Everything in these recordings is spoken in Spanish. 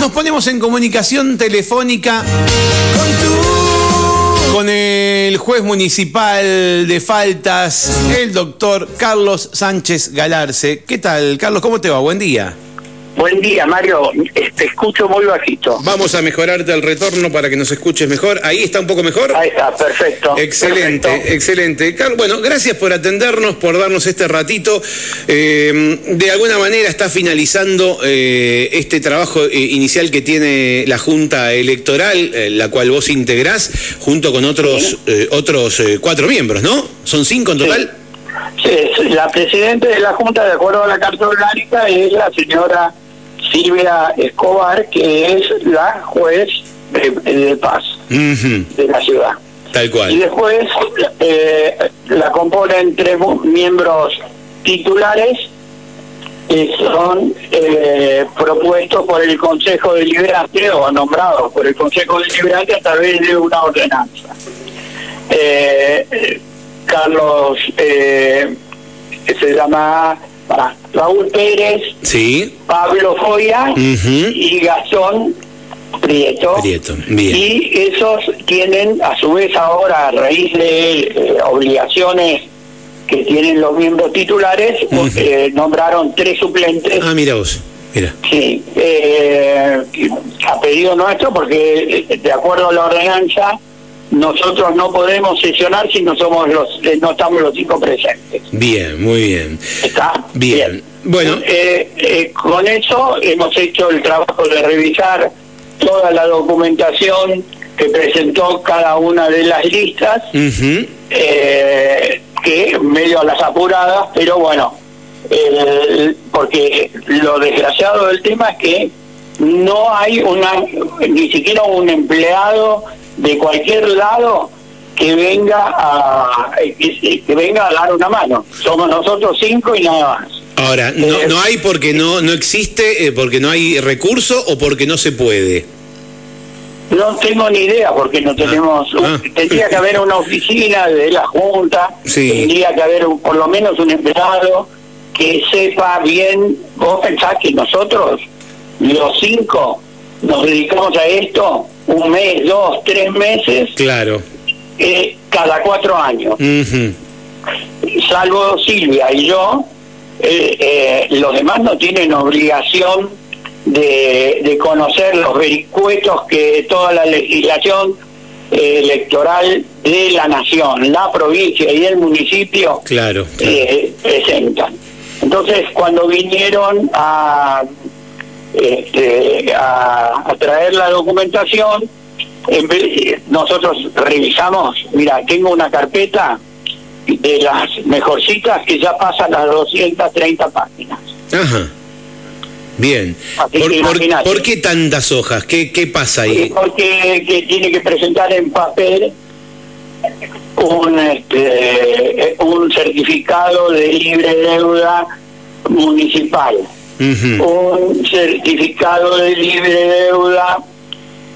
Nos ponemos en comunicación telefónica con el juez municipal de faltas, el doctor Carlos Sánchez Galarce. ¿Qué tal, Carlos? ¿Cómo te va? Buen día. Buen día, Mario. Te escucho muy bajito. Vamos a mejorarte el retorno para que nos escuches mejor. Ahí está un poco mejor. Ahí está, perfecto. Excelente, perfecto. excelente. Carlos, bueno, gracias por atendernos, por darnos este ratito. Eh, de alguna manera está finalizando eh, este trabajo eh, inicial que tiene la Junta Electoral, eh, la cual vos integrás, junto con otros, eh, otros eh, cuatro miembros, ¿no? ¿Son cinco en total? Sí, la presidenta de la Junta, de acuerdo a la Carta Orgánica, es la señora Silvia Escobar, que es la juez de, de paz de la ciudad. Tal Y cual. después eh, la componen tres miembros titulares que son eh, propuestos por el Consejo Deliberante o nombrados por el Consejo Deliberante a través de una ordenanza. Eh, Carlos, eh, se llama Raúl Pérez, Sí. Pablo Foya Ujú. y Gastón Prieto. Prieto, bien. Y esos tienen, a su vez ahora, a raíz de eh, obligaciones que tienen los miembros titulares, Ujú. eh, nombraron tres suplentes. Ah, mira vos. Mira. Sí, eh, a pedido nuestro, porque eh, de acuerdo a la ordenanza, nosotros no podemos sesionar si no somos los, eh, no estamos los cinco presentes. Bien, muy bien. ¿Está? Bien. Bueno. Eh, eh, con eso hemos hecho el trabajo de revisar toda la documentación que presentó cada una de las listas, eh, que medio a las apuradas, pero bueno, porque lo desgraciado del tema es que no hay una ni siquiera un empleado de cualquier lado que venga a que, que venga a dar una mano. Somos nosotros cinco y nada más. Ahora, no, Eh, no hay porque no, no existe, eh, porque no hay recurso o porque no se puede. No tengo ni idea porque no tenemos. ah. Tendría que haber una oficina de la Junta, Sí. tendría que haber un- por lo menos un empleado que sepa bien. Vos pensás que nosotros, los cinco, nos dedicamos a esto un mes, dos, tres meses, Claro. eh, cada cuatro años. Salvo Silvia y yo, eh, eh, los demás no tienen obligación de, de conocer los vericuetos que toda la legislación eh, electoral de la nación, la provincia y el municipio Claro. claro. presentan. Entonces, cuando vinieron a, este, a, a traer la documentación, en vez- nosotros revisamos, mira, tengo una carpeta de las mejorcitas que ya pasan las 230 páginas. Ajá. Bien. ¿Por, por- por qué tantas hojas? ¿Qué, qué pasa ahí? Porque que tiene que presentar en papel un, este, un certificado de libre deuda municipal, Un certificado de libre deuda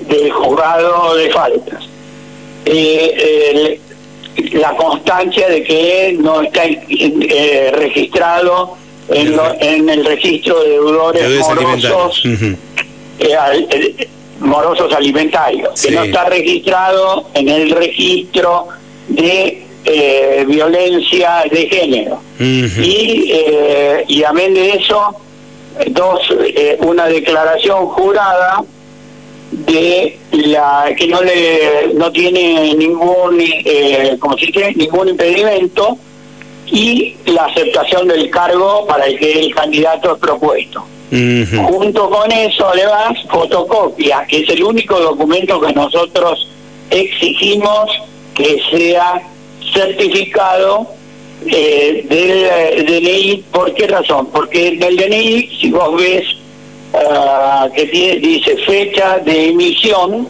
del juzgado de faltas, eh, el- la constancia de que no está eh, registrado en, lo- en el registro de deudores Deudores morosos alimentarios. Eh, al- eh, morosos alimentarios, Sí. que no está registrado en el registro de eh, violencia de género. Y, eh, y amén de eso, dos, eh, una declaración jurada de la que no le no tiene ningún eh, como se dice ningún impedimento y la aceptación del cargo para el que el candidato es propuesto. Junto con eso, además, fotocopia, que es el único documento que nosotros exigimos que sea certificado eh, del DNI. ¿Por qué razón? Porque en el DNI, si vos ves ah, que tiene, dice fecha de emisión,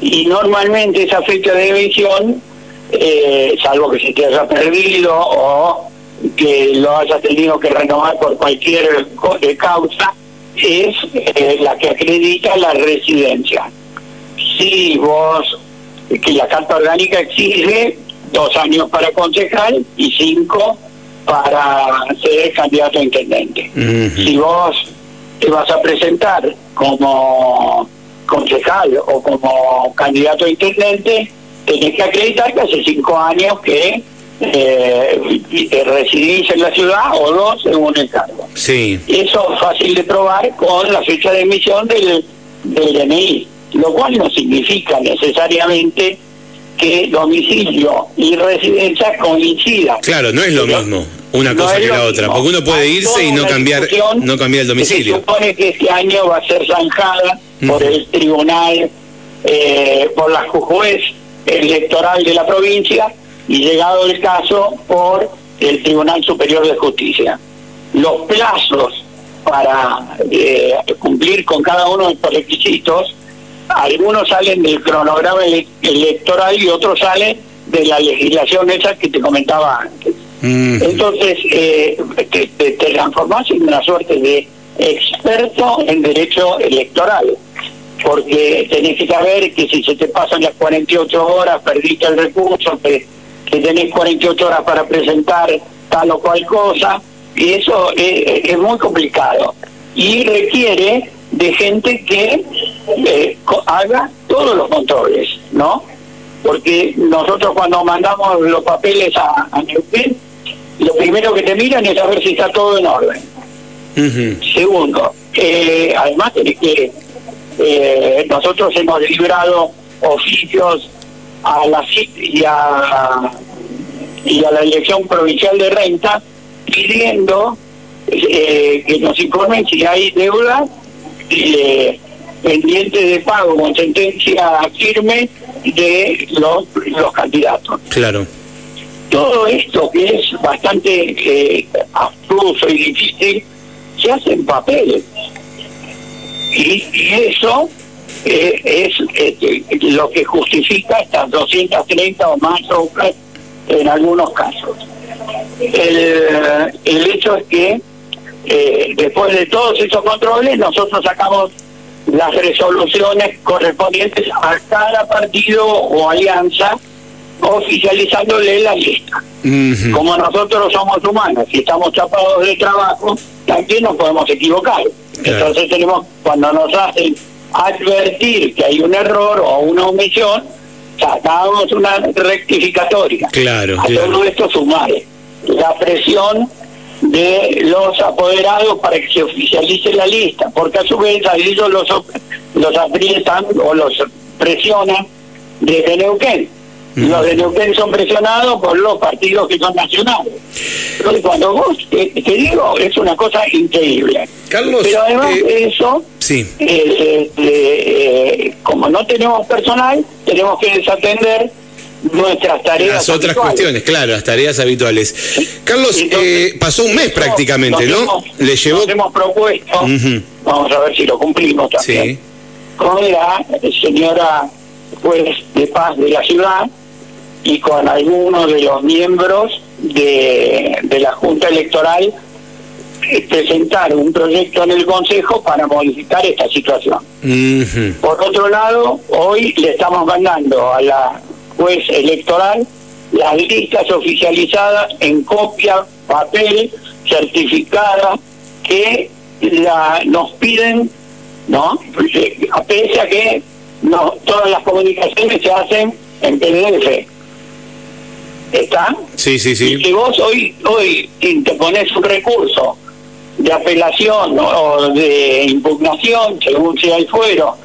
y normalmente esa fecha de emisión, eh, salvo que se te haya perdido o que lo hayas tenido que renovar por cualquier eh, causa, es eh, la que acredita la residencia. Si vos, que la Carta Orgánica exige dos años para concejal y cinco para ser candidato a intendente. Si vos te vas a presentar como concejal o como candidato a intendente, tenés que acreditar que hace cinco años que eh, residís en la ciudad o dos según el cargo. Sí. Eso es fácil de probar con la fecha de emisión del, del DNI, lo cual no significa necesariamente que domicilio y residencia coincidan. Claro, no es lo mismo una cosa que la otra, porque uno puede irse y no cambiar no cambiar el domicilio. Se supone que este año va a ser zanjada por el tribunal, eh, por la juez electoral de la provincia y llegado el caso por el Tribunal Superior de Justicia. Los plazos para eh, cumplir con cada uno de estos requisitos, algunos salen del cronograma electoral y otros salen de la legislación esa que te comentaba antes. Entonces, eh, te, te, transformás en una suerte de experto en derecho electoral, porque tenés que saber que si se te pasan las 48 horas, perdiste el recurso, que, que tenés 48 horas para presentar tal o cual cosa, y eso es, muy complicado. Y requiere de gente que eh, haga todos los controles, ¿no? Porque nosotros cuando mandamos los papeles a, a Neuquén, lo primero que te miran es a ver si está todo en orden. Segundo, eh, además tenés que eh, nosotros hemos librado oficios a la CIP y a, y a la Dirección Provincial de Renta pidiendo eh, que nos informen si hay deuda eh, pendiente de pago con sentencia firme de los, los candidatos. Claro todo esto que es bastante eh, abstruso y difícil, se hace en papel. Y, eso eh, es eh, lo que justifica estas 230 o más obras en algunos casos. El, el hecho es que después de todos esos controles, nosotros sacamos las resoluciones correspondientes a cada partido o alianza oficializándole la lista. Como nosotros somos humanos y estamos chapados de trabajo, también nos podemos equivocar. Entonces tenemos, cuando nos hacen advertir que hay un error o una omisión, sacamos una rectificatoria. Claro, a todo esto sumar la presión de los apoderados para que se oficialice la lista, porque a su vez a ellos los, los aprietan o los presionan desde Neuquén. Los de Neuquén son presionados por los partidos que son nacionales. Entonces, cuando vos te, digo, es una cosa increíble. Carlos, Pero además eh, de eso, sí. Eh, eh, como no tenemos personal, tenemos que desatender nuestras tareas. Las otras cuestiones, claro, las tareas habituales. Carlos, pasó un mes prácticamente, ¿no? Le llevó. Nos hemos propuesto, vamos a ver si lo cumplimos también, con la señora juez de paz de la ciudad y con algunos de los miembros de, de la Junta Electoral eh, presentar un proyecto en el Consejo para modificar esta situación. Por otro lado, hoy le estamos mandando a la juez electoral las listas oficializadas en copia, papel, certificada, que la, nos piden, ¿no? Pese a que no, todas las comunicaciones se hacen en PDF. ¿Está? Sí, sí, sí. Y si vos hoy, hoy te pones un recurso de apelación o de impugnación, según sea el fuero,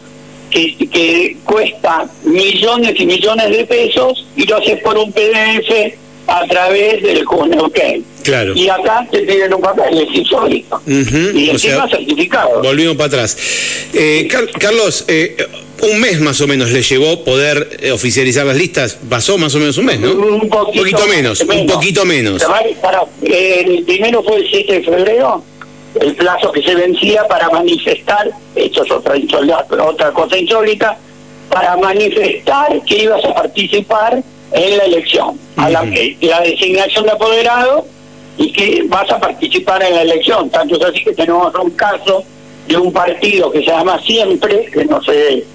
que, que cuesta millones y millones de pesos y lo haces por un PDF a través del ok Claro. Y acá te piden un papel, es insólito. Y encima certificado. Volvimos para atrás. Eh, Carlos, eh, un mes más o menos le llevó poder eh, oficializar las listas. Pasó más o menos un mes, ¿no? Un poquito, menos, un poquito menos. el primero fue el 7 de febrero, el plazo que se vencía para manifestar, esto es otra, otra cosa insólita, para manifestar que ibas a participar en la elección, a la, la designación de apoderado y que vas a participar en la elección. Tanto es así que tenemos un caso de un partido que se llama Siempre, que no sé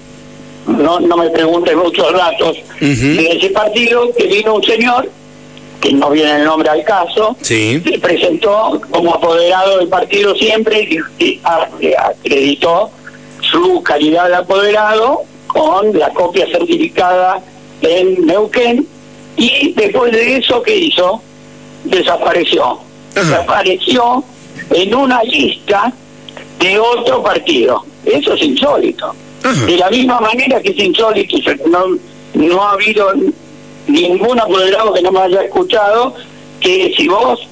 no, no me preguntes muchos datos de ese partido, que vino un señor que no viene el nombre al caso, Sí. se presentó como apoderado del partido siempre y, acreditó su calidad de apoderado con la copia certificada en Neuquén y después de eso, ¿qué hizo? Desapareció. Desapareció en una lista de otro partido. Eso es insólito. De la misma manera que es insólito, no, no ha habido ningún apoderado que no me haya escuchado que si vos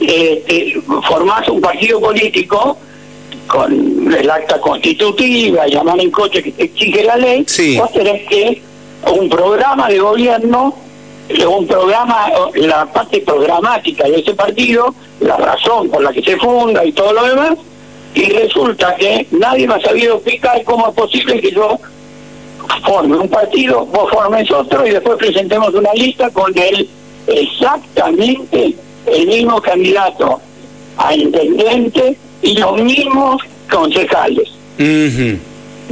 eh, formás un partido político con el acta constitutiva, llamar en coche que te exige la ley, Sí. vos tenés que un programa de gobierno, eh, un programa, la parte programática de ese partido, la razón por la que se funda y todo lo demás, y resulta que nadie me ha sabido explicar cómo es posible que yo forme un partido, vos formes otro y después presentemos una lista con el exactamente el mismo candidato a intendente y los mismos concejales, Ujú.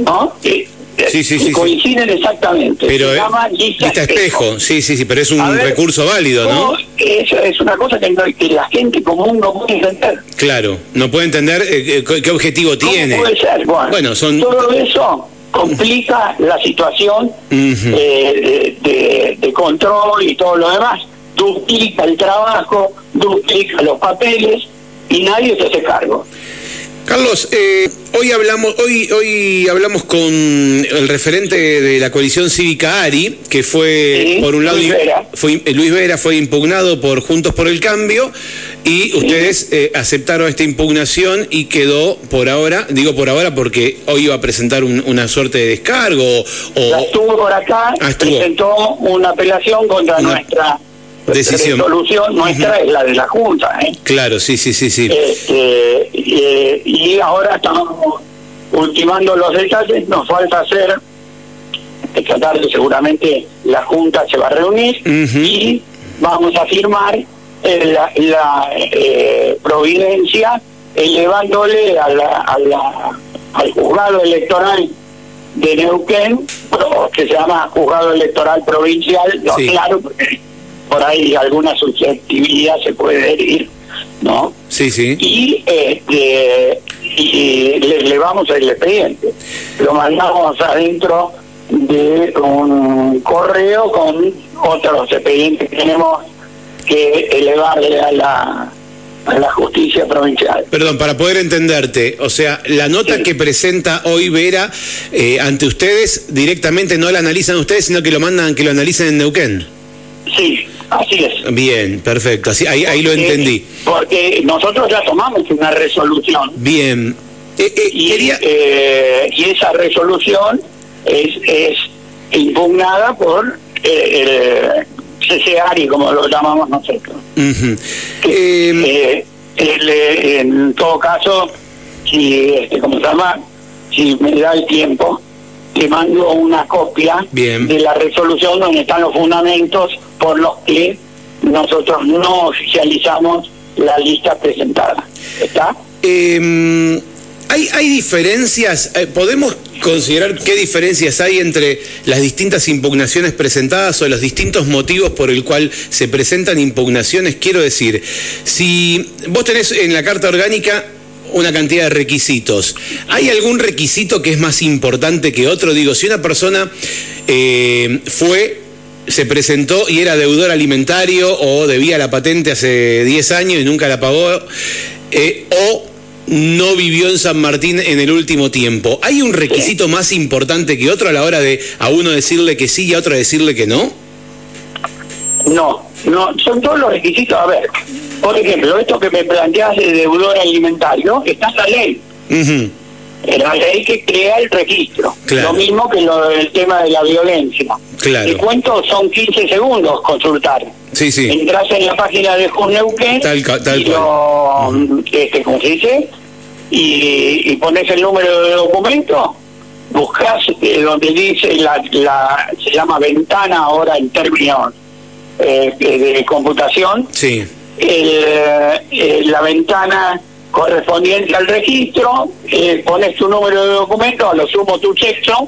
¿no? Que- Sí, sí, sí, coinciden exactamente. Pero Se eh, llama lista, lista espejo, sí, sí, sí, pero es un ver, recurso válido, ¿no? Eso es una cosa que, no- que la gente común no puede entender. Claro, no puede entender eh, eh, qué objetivo ¿Cómo tiene. puede ser? Bueno, Bueno, son- todo eso complica la situación eh, de, control y todo lo demás. Duplica el trabajo, duplica los papeles y nadie se hace cargo. Carlos, eh, hoy hablamos, hoy, hoy hablamos con el referente de la coalición cívica ARI, que fue Sí, por un lado Luis Vera. fue eh, Luis Vera fue impugnado por Juntos por el Cambio y ustedes eh, aceptaron esta impugnación y quedó por ahora, digo por ahora porque hoy iba a presentar un- una suerte de descargo o La estuvo por acá, Ah, estuvo. presentó una apelación contra Una nuestra decisión. resolución, nuestra es la de la Junta. ¿eh? claro, sí, sí, sí, sí. Este, eh, y ahora estamos ultimando los detalles, nos falta hacer, esta tarde seguramente la Junta se va a reunir y vamos a firmar eh, la, la, eh, providencia elevándole a la, a la- al juzgado electoral de Neuquén, que se llama juzgado electoral provincial, no Sí. claro, porque por ahí alguna susceptibilidad se puede herir, ¿no? Sí, sí. y este y le elevamos el expediente lo mandamos adentro de un correo con otros expedientes que tenemos que elevarle a la a la justicia provincial Perdón, para poder entenderte, o sea, la nota Sí. que presenta hoy Vera eh, ante ustedes directamente no la analizan ustedes, sino que lo mandan que lo analicen en Neuquén. sí así es Bien, perfecto, así, ahí, ahí lo entendí. porque nosotros ya tomamos una resolución Bien. Eh, eh, y, quería... eh, y esa resolución es, es impugnada por eh, el CCARI, como lo llamamos nosotros. Eh, Eh, el, eh, en todo caso, si, este, ¿cómo se llama? Si me da el tiempo, te mando una copia Bien. de la resolución donde están los fundamentos por los que nosotros no oficializamos la lista presentada. ¿Está? Eh, ¿hay, ¿Hay diferencias? eh, ¿Podemos considerar qué diferencias hay entre las distintas impugnaciones presentadas o los distintos motivos por el cual se presentan impugnaciones? Quiero decir, si vos tenés en la Carta Orgánica una cantidad de requisitos, ¿hay algún requisito que es más importante que otro? Digo, si una persona eh, fue se presentó y era deudor alimentario o debía la patente hace 10 años y nunca la pagó, eh, o no vivió en San Martín en el último tiempo. ¿Hay un requisito más importante que otro a la hora de a uno decirle que sí y a otro decirle que no? No, no, son todos los requisitos. A ver, por ejemplo, esto que me planteas de deudor alimentario, está en la ley. Ujú, En la ley que crea el registro. Claro. Lo mismo que lo del tema de la violencia. Claro. Te cuento, son 15 segundos consultar. Sí, sí. Entras en la página de Juneuquén Tal tal y lo, este, ¿cómo se dice? Y, y pones el número de documento, buscas eh, donde dice la, la, se llama ventana ahora en términos eh, de, de computación, Sí. el, eh, la ventana correspondiente al registro, pones tu número de documento, a lo sumo tu sexo,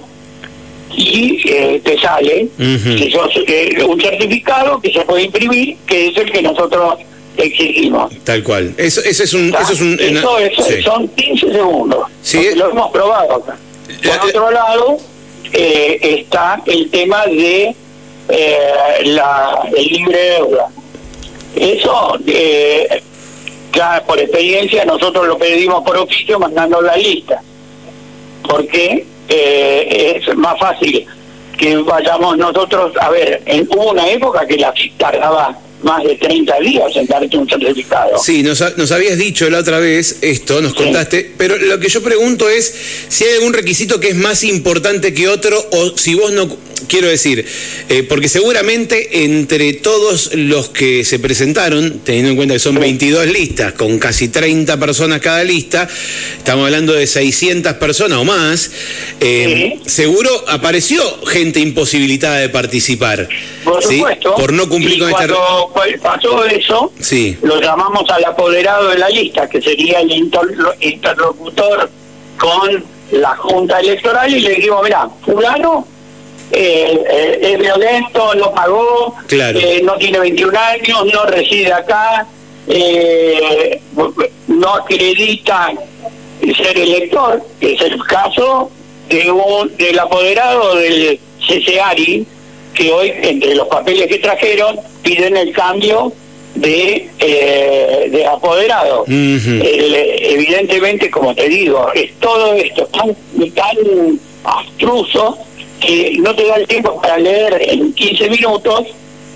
y eh, te sale. Que sos, eh, un certificado que se puede imprimir, que es el que nosotros exigimos. Tal cual. Eso, eso es un... Eso, es un, eso, son 15 segundos. Sí. Lo hemos probado acá. Por otro lado, eh, está el tema de la, el libre deuda. Eso, ya por experiencia, nosotros lo pedimos por oficio mandando la lista. Porque eh, es más fácil que vayamos nosotros, a ver, en, hubo una época que la tardaba más de 30 días en darte un certificado. Sí, nos, nos habías dicho la otra vez esto, nos contaste, pero lo que yo pregunto es si hay algún requisito que es más importante que otro o si vos no quiero decir, eh, porque seguramente entre todos los que se presentaron, teniendo en cuenta que son 22 listas, con casi 30 personas cada lista, estamos hablando de 600 personas o más, eh, seguro apareció gente imposibilitada de participar. Por supuesto. Por no cumplir con esta... Cuando pasó eso, sí. lo llamamos al apoderado de la lista, que sería el interlocutor con la Junta Electoral, y le dijimos, mira, fulano eh, eh, es violento, no pagó, eh, no tiene 21 años, no reside acá, no acredita ser elector, que es el caso de un, del apoderado del CCARI, que hoy, entre los papeles que trajeron, piden el cambio de, de apoderado. evidentemente, como te digo, es todo esto tan, tan abstruso que no te da el tiempo para leer en 15 minutos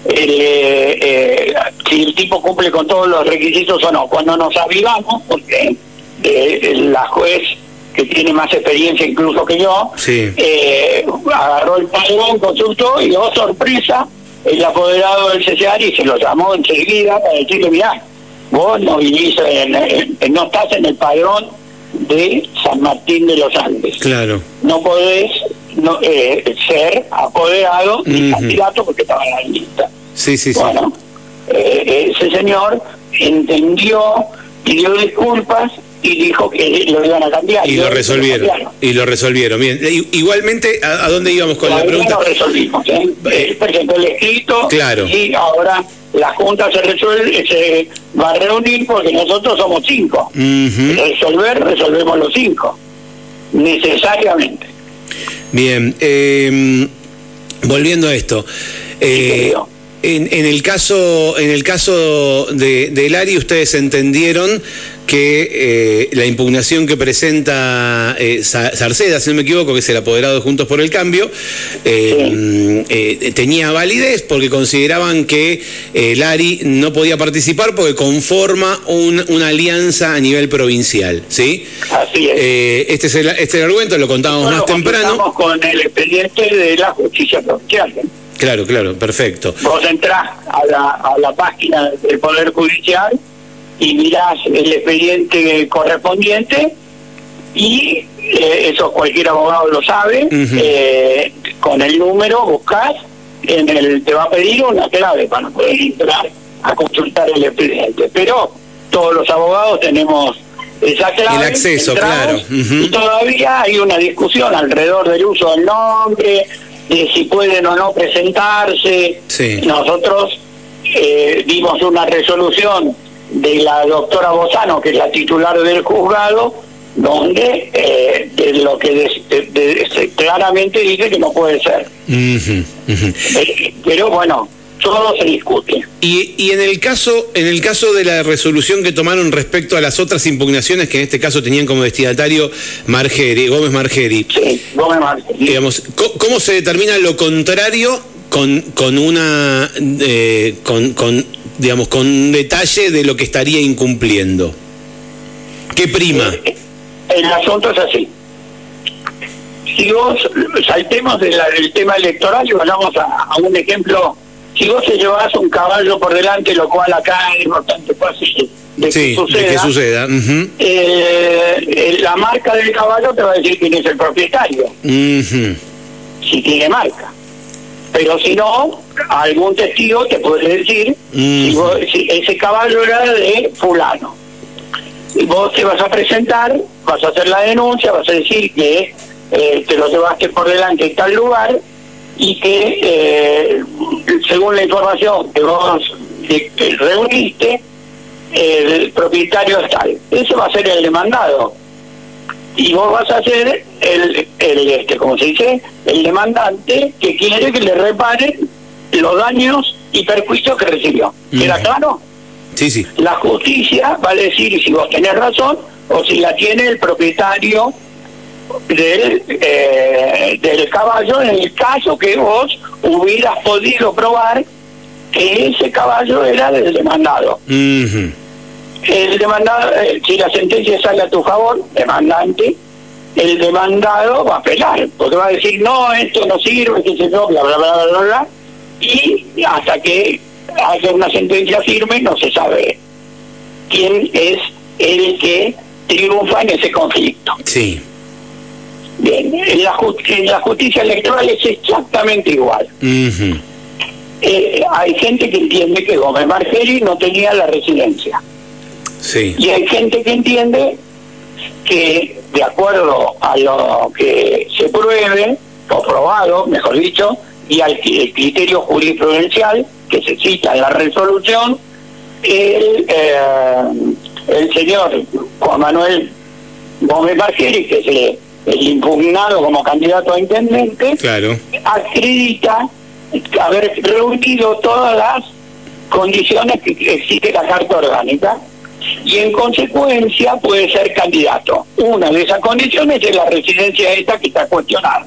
eh, eh, si el tipo cumple con todos los requisitos o no. Cuando nos avivamos, porque eh, la juez que tiene más experiencia incluso que yo, agarró el padrón, consultó y, oh sorpresa, el apoderado del CCR y se lo llamó enseguida para decirle, mirá, vos no vivís, no estás en el padrón de San Martín de los Andes. Claro. No podés no, eh, ser apoderado ni candidato porque estaba en la lista. Sí, sí, bueno, eh, ese señor entendió, pidió disculpas y dijo que lo iban a cambiar. Y, lo resolvieron. y lo resolvieron. Bien, igualmente, ¿a, dónde íbamos con la pregunta? lo resolvimos. ¿eh? Eh, presentó el escrito claro. y ahora la Junta se resuelve, se va a reunir porque nosotros somos cinco. Resolver, resolvemos los cinco. Necesariamente. Bien, eh, volviendo a esto. Eh, en, en, el caso, en el caso de, de Lari, ustedes entendieron que eh, la impugnación que presenta eh, Sarceda, si no me equivoco, que es el apoderado de Juntos por el Cambio, eh, tenía validez porque consideraban que Lari no podía participar porque conforma una alianza a nivel provincial. ¿sí? Así es. este, es el, este el argumento, lo contábamos más temprano. Estamos con el expediente de la justicia provincial. Claro, claro, perfecto. Vos entrás a la, a la página del Poder Judicial y mirás el expediente correspondiente y eh, eso cualquier abogado lo sabe, eh, con el número buscas, en el te va a pedir una clave para poder entrar a consultar el expediente. Pero todos los abogados tenemos esa clave. El acceso, claro. Y todavía hay una discusión alrededor del uso del nombre, de si pueden o no presentarse. Nosotros eh, dimos una resolución de la doctora Bozano, que es la titular del juzgado, donde eh, de lo que claramente dice que no puede ser. Eh, pero bueno, todo se discute. Y, y en el caso en el caso de la resolución que tomaron respecto a las otras impugnaciones que en este caso tenían como destinatario Margeri, Gómez Margeri. Sí, Gómez Margeri. Digamos, ¿cómo, se determina lo contrario con, con una eh, con, con digamos, con detalle de lo que estaría incumpliendo. ¿Qué prima? Eh, el asunto es así. Si vos saltemos del tema electoral y vayamos a, un ejemplo, si vos te llevas un caballo por delante, lo cual acá es bastante fácil de que suceda, de que suceda. Eh, la marca del caballo te va a decir quién es el propietario. Si tiene marca. Pero si no, algún testigo te puede decir si, ese caballo era de fulano. Y vos te vas a presentar, vas a hacer la denuncia, vas a decir que eh, te lo llevaste por delante en tal lugar y que eh, según la información que vos reuniste, el propietario es tal. Ese va a ser el demandado. Y vos vas a ser el, el este, como se dice, el demandante que quiere que le reparen los daños y perjuicios que recibió. ¿Queda claro? Sí, sí. La justicia va a decir si vos tenés razón o si la tiene el propietario del, eh, del caballo en el caso que vos hubieras podido probar que ese caballo era del demandado. El demandado, eh, si la sentencia sale a tu favor, demandante, el demandado va a apelar, porque va a decir, no, esto no sirve, que se no, bla, bla, bla, bla, bla, y hasta que haya una sentencia firme no se sabe quién es el que triunfa en ese conflicto. Sí. Bien, en la, la justicia electoral es exactamente igual. Eh, hay gente que entiende que Gómez Margeri no tenía la residencia. Sí. Y hay gente que entiende que, de acuerdo a lo que se pruebe, o probado, mejor dicho, y al criterio jurisprudencial que se cita en la resolución, el, eh, el señor Juan Manuel Gómez Margeri, que es el el impugnado como candidato a intendente, claro. acredita haber reunido todas las condiciones que exige la Carta Orgánica y en consecuencia puede ser candidato. Una de esas condiciones es la residencia esta que está cuestionada.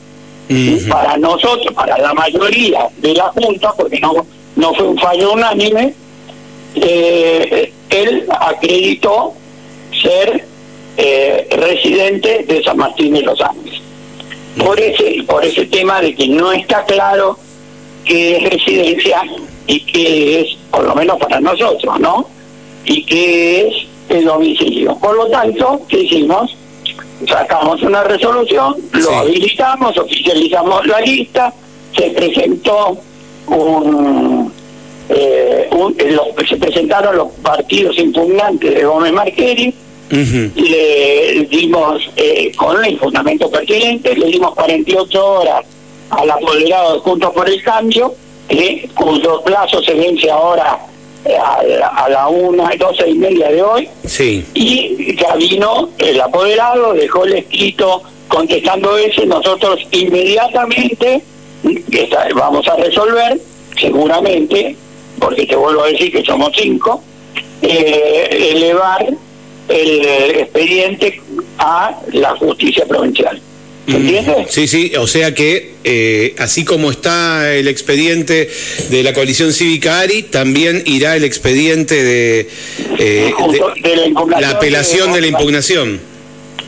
Para nosotros, para la mayoría de la Junta, porque no, no fue un fallo unánime, eh, él acreditó ser eh, residente de San Martín de los Andes. Por ese, por ese tema de que no está claro qué es residencia y qué es, por lo menos para nosotros, ¿no? Y qué es el domicilio. Por lo tanto, ¿qué hicimos? Sacamos una resolución, lo habilitamos, oficializamos la lista, se presentó un, eh, se presentaron los partidos impugnantes de Gómez Marqueri, le dimos, eh, con el fundamento pertinente, le dimos 48 horas al apoderado de Juntos por el Cambio, eh, cuyo plazo se vence ahora eh, a, la una, doce y media de hoy. Sí. Y ya vino el apoderado, dejó el escrito contestando ese, nosotros inmediatamente vamos a resolver, seguramente, porque te vuelvo a decir que somos cinco, elevar el expediente a la justicia provincial. ¿Se entiende? Sí, sí, o sea que eh, así como está el expediente de la coalición cívica ARI, también irá el expediente de, eh, la, apelación de la impugnación.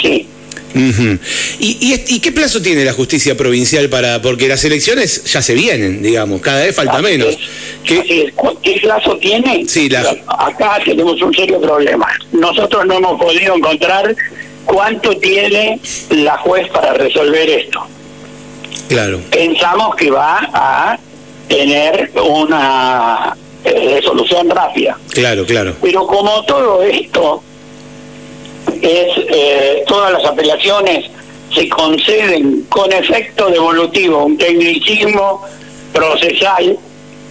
Sí. ¿Y, y, qué plazo tiene la justicia provincial para.? Porque las elecciones ya se vienen, digamos, cada vez falta menos. ¿Qué, plazo tiene? Sí, Acá tenemos un serio problema. Nosotros no hemos podido encontrar cuánto tiene la juez para resolver esto. Claro. Pensamos que va a tener una eh, resolución rápida. Claro, claro. Pero como todo esto es eh, todas las apelaciones se conceden con efecto devolutivo, un tecnicismo procesal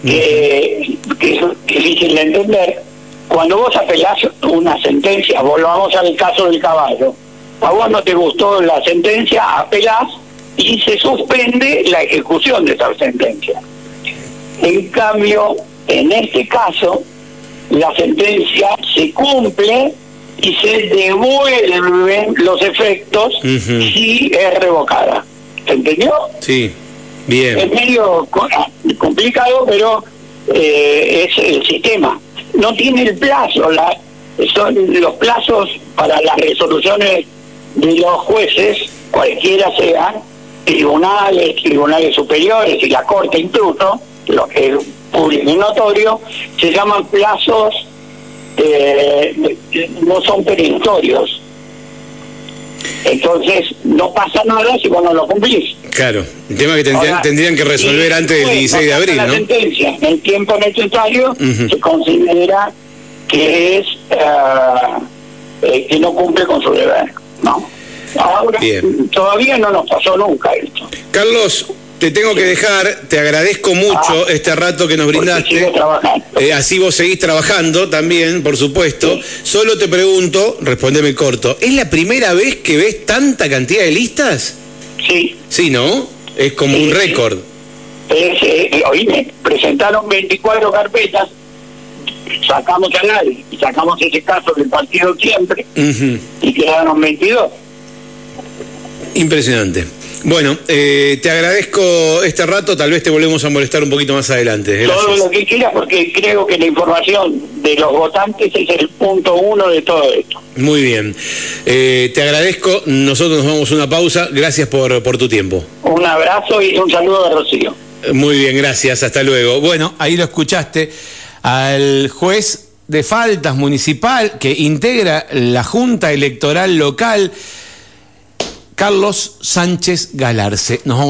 que, es difícil de entender. Cuando vos apelás una sentencia, volvamos al caso del caballo, a vos no te gustó la sentencia, apelás y se suspende la ejecución de esa sentencia. En cambio, en este caso, la sentencia se cumple y se devuelven los efectos si es revocada. ¿Se entendió? Sí, bien. Es medio complicado, pero eh, es el sistema. No tiene el plazo, la, son los plazos para las resoluciones de los jueces, cualquiera sean, tribunales, tribunales superiores y la corte incluso, lo que es público y notorio, se llaman plazos eh, no son perentorios. Entonces, no pasa nada si vos no lo cumplís. Claro, el tema que tendrían, que resolver antes del 16 de abril, la ¿no? sentencia, el tiempo necesario se considera que es eh, que no cumple con su deber, ¿no? Ahora, todavía no nos pasó nunca esto. Carlos, te tengo que dejar, te agradezco mucho ah, este rato que nos brindaste. Eh, así vos seguís trabajando también, por supuesto. Solo te pregunto, respondeme corto, ¿es la primera vez que ves tanta cantidad de listas? Sí. Sí, ¿no? Es como un récord. Eh, oíme, presentaron 24 carpetas, sacamos a nadie, y sacamos ese caso del partido siempre, y quedaron 22. Impresionante. Bueno, eh, te agradezco este rato, tal vez te volvemos a molestar un poquito más adelante. Todo lo que quieras, porque creo que la información de los votantes es el punto uno de todo esto. Muy bien, eh, te agradezco, nosotros nos vamos a una pausa, gracias por, por tu tiempo. Un abrazo y un saludo de Rocío. Muy bien, gracias, hasta luego. Bueno, ahí lo escuchaste al juez de faltas municipal que integra la Junta Electoral Local. Carlos Sánchez vamos